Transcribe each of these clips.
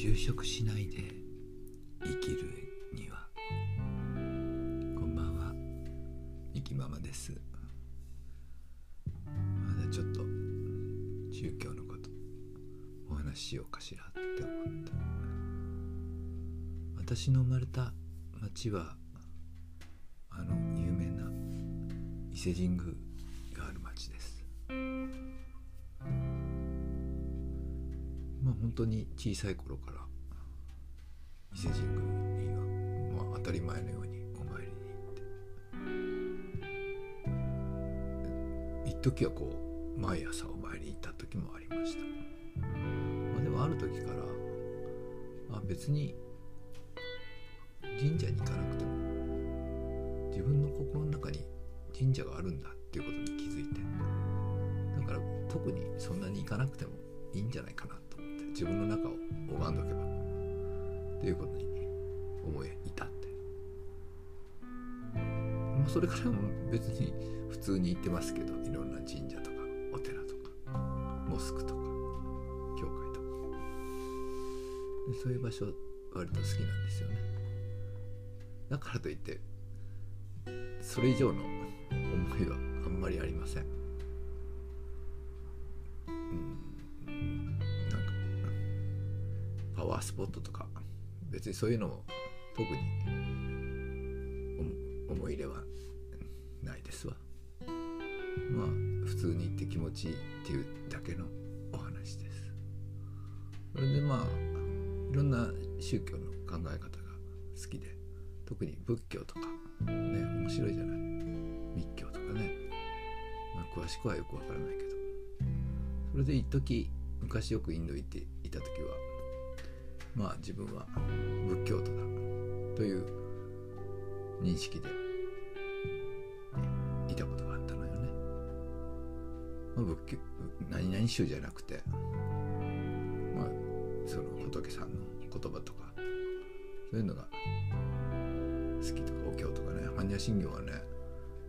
就職しないで生きるには。こんばんは。生きママです。まだちょっと宗教のことお話ししようかしらって思った私の生まれた町はあの有名な伊勢神宮まあ本当に小さい頃から伊勢神宮には、まあ、当たり前のようにお参りに行って。一時はこう毎朝お参りに行った時もありました、まあ、でもある時からまあ別に神社に行かなくても自分の心の中に神社があるんだっていうことに気づいて。だから特にそんなに行かなくてもいいんじゃないかな。って自分の中を拝んどけばっていうことに思い至って。まあそれからも別に普通に行ってますけどいろんな神社とかお寺とかモスクとか教会とか。でそういう場所割と好きなんですよね。だからといってそれ以上の思いはあんまりありません。うん。パスポットとか別にそういうのも特に思い入れはないですわ。まあ普通に行って気持ちいいっていうだけのお話です。それでまあいろんな宗教の考え方が好きで特に仏教とかね面白いじゃない。密教とかね、まあ、詳しくはよくわからないけど。それで一時昔よくインド行っていた時はまあ自分は仏教徒だという認識でいたことがあったのよね。まあ、仏教何々宗じゃなくてまあその仏さんの言葉とかそういうのが好きとかお経とかね般若心経はね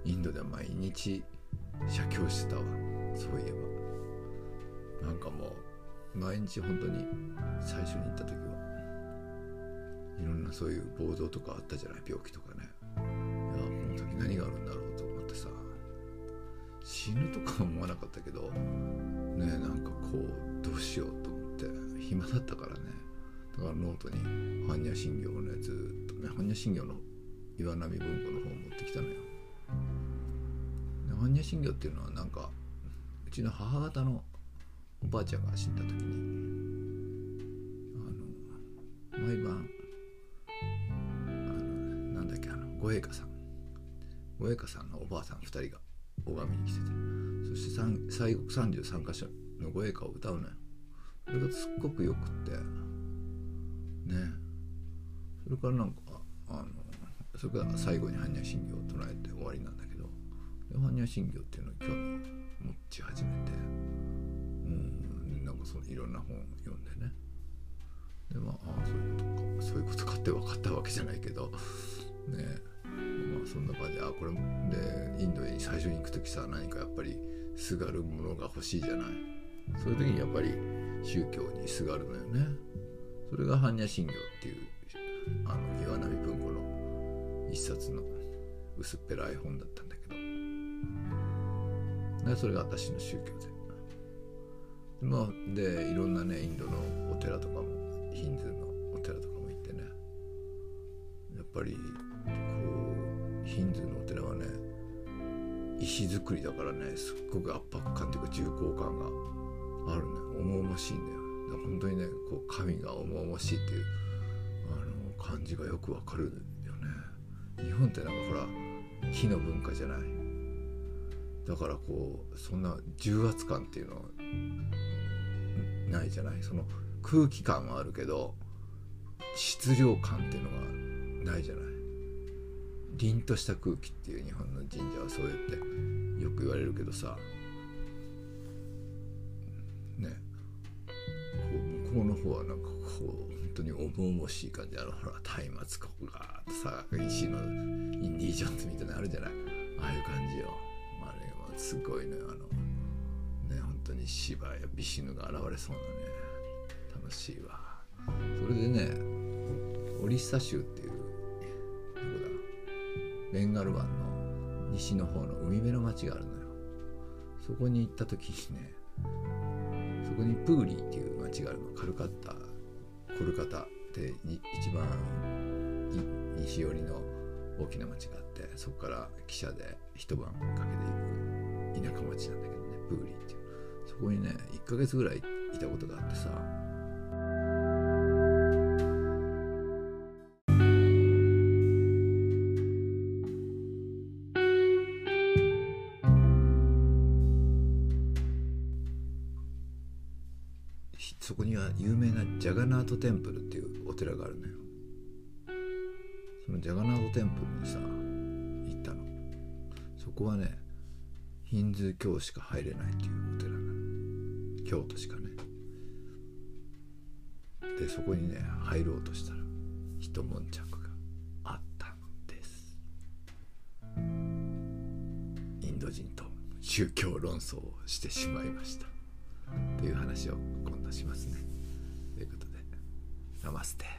インドで毎日写経してたわそういえばなんかもう毎日本当に最初に行った時はいろんなそういう暴動とかあったじゃない病気とかねいやこの時何があるんだろうと思ってさ死ぬとか思わなかったけどねなんかこうどうしようと思って暇だったからねだからノートに般若心経をねずっとね般若心経の岩波文庫の本を持ってきたのよ。般若心経っていうのはなんかうちの母方のおばあちゃんが死んだ時にあの毎晩あのなんだっけあの護衛家さん。護衛家さんのおばあさん2人が拝みに来てて。そして西国33箇所の護衛歌を歌うのよ。それがすっごくよくって。ね。それからなんかあのそれから最後に般若心経を唱えて終わりなんだけど般若心経っていうのを興味持ち始めて。うんなんかそのいろんな本を読んでね。でまああそういうことか。そういうことかって分かったわけじゃないけど。ね。まあそんな感じであこれでインドに最初に行く時さ何かやっぱりすがるものが欲しいじゃない。そういう時にやっぱり宗教にすがるのよね。それが般若心経っていうあの岩波文庫の一冊の薄っぺらい本だったんだけど。でそれが私の宗教で。まあでいろんなねインドのお寺とかもヒンズーのお寺とかも行ってね。やっぱりこうヒンズーのお寺はね石造りだからねすっごく圧迫感っていうか重厚感があるね重々しいんだよ。本当にねこう神が重々しいっていうあの感じがよくわかるよね。日本ってなんかほら火の文化じゃない。だからこうそんな重圧感っていうのはないじゃない。その空気感はあるけど質量感っていうのがないじゃない。凛とした空気っていう日本の神社はそうやってよく言われるけどさ。ね。こう向こうの方はなんかこう本当に重々しい感じ。あのほら松明ここがさ石のインディ・ージョーンズみたいなのあるじゃない。ああいう感じよ。あれはすごいねあの当に芝やビシヌが現れそうなね楽しいわ。それでねオリッサ州っていうどこだ。ベンガル湾の西の方の海辺の町があるのよ。そこに行った時にねそこにプーリーっていう町があるの。カルカッタコルカタで一番西寄りの大きな町があってそこから汽車で一晩かけて行く田舎町なんだけどねプーリーっていう。そこにね。1ヶ月ぐらいいたことがあってさ。そこには有名なジャガナートテンプルっていうお寺があるのよ。そのジャガナートテンプルにさ行ったの。そこはねヒンズー教しか入れないっていうお寺なの。京都しかね。でそこにね入ろうとしたら一悶着があったんです。インド人と宗教論争をしてしまいました。という話を今度しますね。ということでナマステ。